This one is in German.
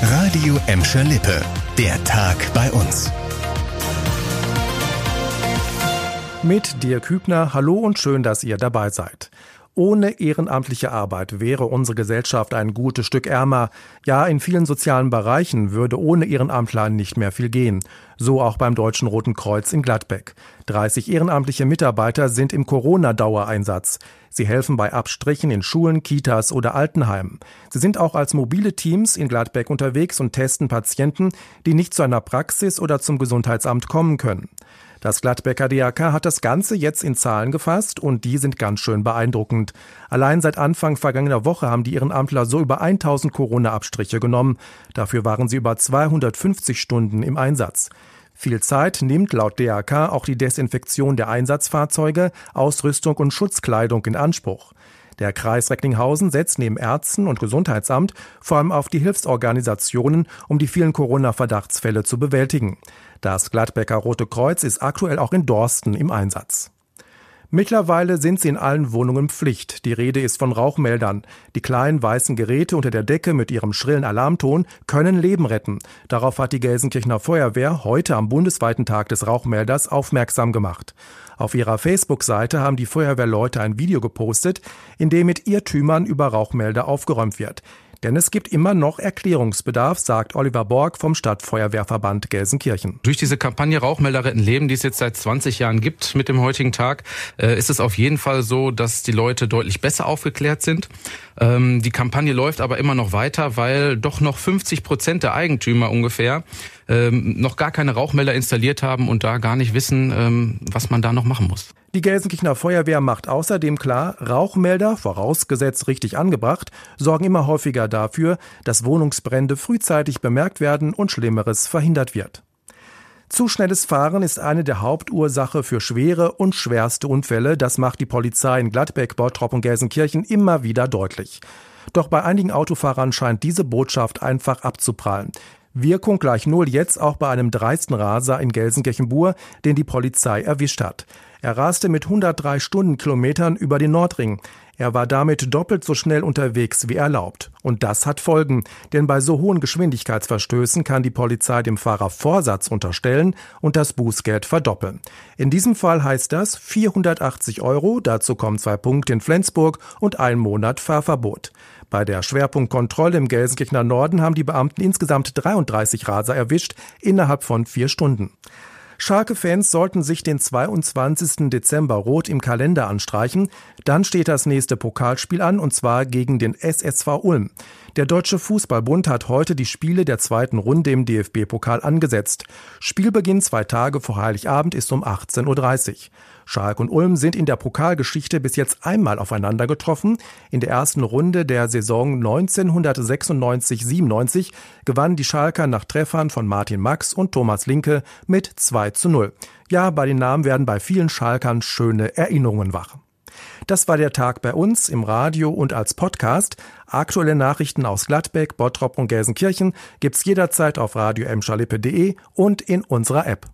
Radio Emscher Lippe. Der Tag bei uns. Mit dir Kübner, hallo und schön, dass ihr dabei seid. Ohne ehrenamtliche Arbeit wäre unsere Gesellschaft ein gutes Stück ärmer. Ja, in vielen sozialen Bereichen würde ohne Ehrenamtler nicht mehr viel gehen. So auch beim Deutschen Roten Kreuz in Gladbeck. 30 ehrenamtliche Mitarbeiter sind im Corona-Dauereinsatz. Sie helfen bei Abstrichen in Schulen, Kitas oder Altenheimen. Sie sind auch als mobile Teams in Gladbeck unterwegs und testen Patienten, die nicht zu einer Praxis oder zum Gesundheitsamt kommen können. Das Gladbecker DRK hat das Ganze jetzt in Zahlen gefasst und die sind ganz schön beeindruckend. Allein seit Anfang vergangener Woche haben die Ehrenamtler so über 1000 Corona-Abstriche genommen. Dafür waren sie über 250 Stunden im Einsatz. Viel Zeit nimmt laut DRK auch die Desinfektion der Einsatzfahrzeuge, Ausrüstung und Schutzkleidung in Anspruch. Der Kreis Recklinghausen setzt neben Ärzten und Gesundheitsamt vor allem auf die Hilfsorganisationen, um die vielen Corona-Verdachtsfälle zu bewältigen. Das Gladbecker Rote Kreuz ist aktuell auch in Dorsten im Einsatz. Mittlerweile sind sie in allen Wohnungen Pflicht. Die Rede ist von Rauchmeldern. Die kleinen weißen Geräte unter der Decke mit ihrem schrillen Alarmton können Leben retten. Darauf hat die Gelsenkirchener Feuerwehr heute am bundesweiten Tag des Rauchmelders aufmerksam gemacht. Auf ihrer Facebook-Seite haben die Feuerwehrleute ein Video gepostet, in dem mit Irrtümern über Rauchmelder aufgeräumt wird. Denn es gibt immer noch Erklärungsbedarf, sagt Oliver Borg vom Stadtfeuerwehrverband Gelsenkirchen. Durch diese Kampagne Rauchmelder retten Leben, die es jetzt seit 20 Jahren gibt mit dem heutigen Tag, äh, ist es auf jeden Fall so, dass die Leute deutlich besser aufgeklärt sind. Ähm, die Kampagne läuft aber immer noch weiter, weil doch noch 50 Prozent der Eigentümer ungefähr ähm, noch gar keine Rauchmelder installiert haben und da gar nicht wissen, ähm, was man da noch machen muss. Die Gelsenkirchener Feuerwehr macht außerdem klar, Rauchmelder, vorausgesetzt richtig angebracht, sorgen immer häufiger dafür, dass Wohnungsbrände frühzeitig bemerkt werden und Schlimmeres verhindert wird. Zu schnelles Fahren ist eine der Hauptursache für schwere und schwerste Unfälle. Das macht die Polizei in Gladbeck, Bottrop und Gelsenkirchen immer wieder deutlich. Doch bei einigen Autofahrern scheint diese Botschaft einfach abzuprallen. Wirkung gleich null jetzt auch bei einem dreisten Raser in Gelsenkirchen-Bur, den die Polizei erwischt hat. Er raste mit 103 Stundenkilometern über den Nordring. Er war damit doppelt so schnell unterwegs wie erlaubt. Und das hat Folgen, denn bei so hohen Geschwindigkeitsverstößen kann die Polizei dem Fahrer Vorsatz unterstellen und das Bußgeld verdoppeln. In diesem Fall heißt das 480 Euro, dazu kommen zwei Punkte in Flensburg und ein Monat Fahrverbot. Bei der Schwerpunktkontrolle im Gelsenkirchener Norden haben die Beamten insgesamt 33 Raser erwischt innerhalb von vier Stunden. Schalke-Fans sollten sich den 22. Dezember rot im Kalender anstreichen. Dann steht das nächste Pokalspiel an und zwar gegen den SSV Ulm. Der Deutsche Fußballbund hat heute die Spiele der zweiten Runde im DFB-Pokal angesetzt. Spielbeginn zwei Tage vor Heiligabend ist um 18.30 Uhr. Schalke und Ulm sind in der Pokalgeschichte bis jetzt einmal aufeinander getroffen. In der ersten Runde der Saison 1996-97 gewannen die Schalker nach Treffern von Martin Max und Thomas Linke mit 2 zu 0. Ja, bei den Namen werden bei vielen Schalkern schöne Erinnerungen wach. Das war der Tag bei uns im Radio und als Podcast. Aktuelle Nachrichten aus Gladbeck, Bottrop und Gelsenkirchen gibt's jederzeit auf radio und in unserer App.